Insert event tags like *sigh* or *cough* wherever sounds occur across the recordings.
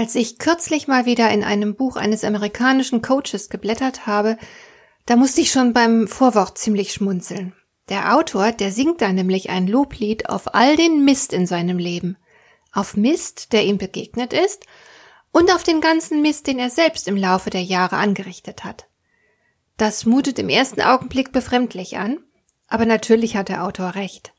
Als ich kürzlich mal wieder in einem Buch eines amerikanischen Coaches geblättert habe, da musste ich schon beim Vorwort ziemlich schmunzeln. Der Autor, der singt da nämlich ein Loblied auf all den Mist in seinem Leben. Auf Mist, der ihm begegnet ist, und auf den ganzen Mist, den er selbst im Laufe der Jahre angerichtet hat. Das mutet im ersten Augenblick befremdlich an, aber natürlich hat der Autor recht.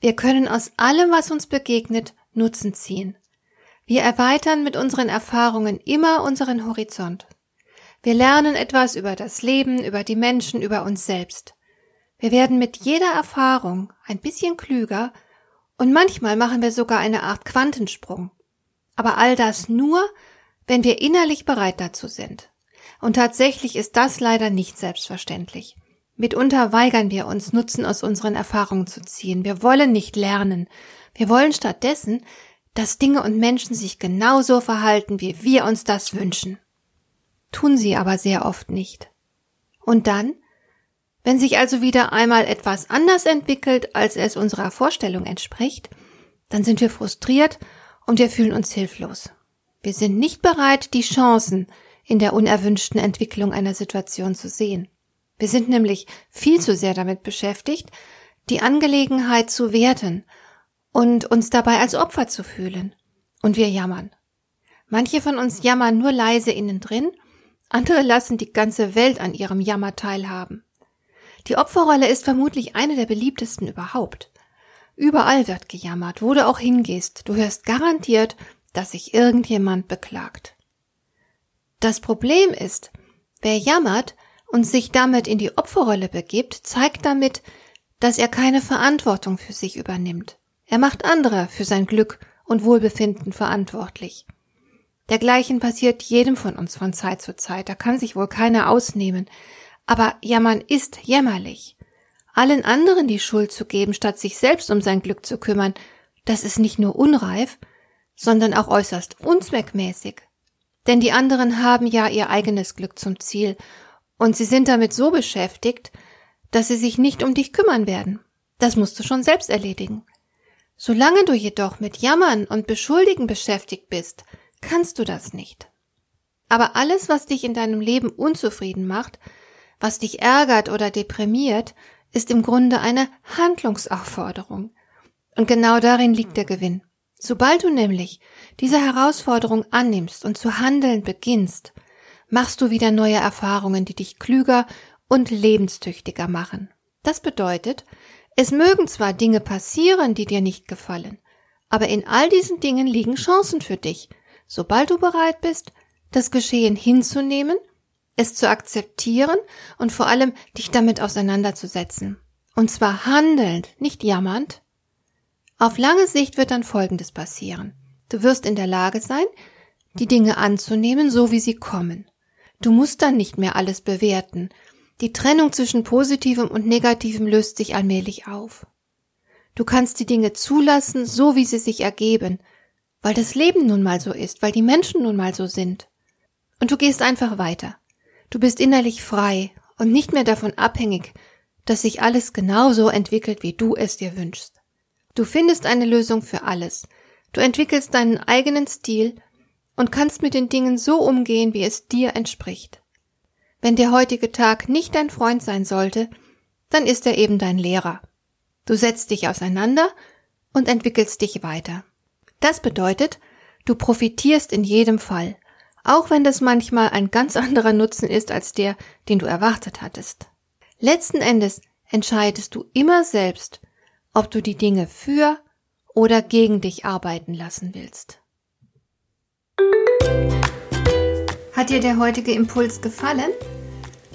Wir können aus allem, was uns begegnet, Nutzen ziehen. Wir erweitern mit unseren Erfahrungen immer unseren Horizont. Wir lernen etwas über das Leben, über die Menschen, über uns selbst. Wir werden mit jeder Erfahrung ein bisschen klüger und manchmal machen wir sogar eine Art Quantensprung. Aber all das nur, wenn wir innerlich bereit dazu sind. Und tatsächlich ist das leider nicht selbstverständlich. Mitunter weigern wir uns, Nutzen aus unseren Erfahrungen zu ziehen. Wir wollen nicht lernen. Wir wollen stattdessen, dass Dinge und Menschen sich genauso verhalten, wie wir uns das wünschen. Tun sie aber sehr oft nicht. Und dann? Wenn sich also wieder einmal etwas anders entwickelt, als es unserer Vorstellung entspricht, dann sind wir frustriert und wir fühlen uns hilflos. Wir sind nicht bereit, die Chancen in der unerwünschten Entwicklung einer Situation zu sehen. Wir sind nämlich viel zu sehr damit beschäftigt, die Angelegenheit zu werten und uns dabei als Opfer zu fühlen. Und wir jammern. Manche von uns jammern nur leise innen drin, andere lassen die ganze Welt an ihrem Jammer teilhaben. Die Opferrolle ist vermutlich eine der beliebtesten überhaupt. Überall wird gejammert, wo du auch hingehst, du hörst garantiert, dass sich irgendjemand beklagt. Das Problem ist, wer jammert und sich damit in die Opferrolle begibt, zeigt damit, dass er keine Verantwortung für sich übernimmt. Er macht andere für sein Glück und Wohlbefinden verantwortlich. Dergleichen passiert jedem von uns von Zeit zu Zeit, da kann sich wohl keiner ausnehmen. Aber jammern ist jämmerlich. Allen anderen die Schuld zu geben, statt sich selbst um sein Glück zu kümmern, das ist nicht nur unreif, sondern auch äußerst unzweckmäßig. Denn die anderen haben ja ihr eigenes Glück zum Ziel, und sie sind damit so beschäftigt, dass sie sich nicht um dich kümmern werden. Das musst du schon selbst erledigen. Solange du jedoch mit Jammern und Beschuldigen beschäftigt bist, kannst du das nicht. Aber alles, was dich in deinem Leben unzufrieden macht, was dich ärgert oder deprimiert, ist im Grunde eine Handlungsaufforderung. Und genau darin liegt der Gewinn. Sobald du nämlich diese Herausforderung annimmst und zu handeln beginnst, machst du wieder neue Erfahrungen, die dich klüger und lebenstüchtiger machen. Das bedeutet, es mögen zwar Dinge passieren, die dir nicht gefallen, aber in all diesen Dingen liegen Chancen für dich, sobald du bereit bist, das Geschehen hinzunehmen, es zu akzeptieren und vor allem dich damit auseinanderzusetzen. Und zwar handelnd, nicht jammernd. Auf lange Sicht wird dann Folgendes passieren. Du wirst in der Lage sein, die Dinge anzunehmen, so wie sie kommen. Du musst dann nicht mehr alles bewerten die Trennung zwischen Positivem und Negativem löst sich allmählich auf. Du kannst die Dinge zulassen, so wie sie sich ergeben, weil das Leben nun mal so ist, weil die Menschen nun mal so sind. Und du gehst einfach weiter. Du bist innerlich frei und nicht mehr davon abhängig, dass sich alles genau so entwickelt, wie du es dir wünschst. Du findest eine Lösung für alles. Du entwickelst deinen eigenen Stil und kannst mit den Dingen so umgehen, wie es dir entspricht. Wenn der heutige Tag nicht dein Freund sein sollte, dann ist er eben dein Lehrer. Du setzt dich auseinander und entwickelst dich weiter. Das bedeutet, du profitierst in jedem Fall, auch wenn das manchmal ein ganz *laughs* anderer Nutzen ist als der, den du erwartet hattest. Letzten Endes entscheidest du immer selbst, ob du die Dinge für oder gegen dich arbeiten lassen willst. Hat dir der heutige Impuls gefallen?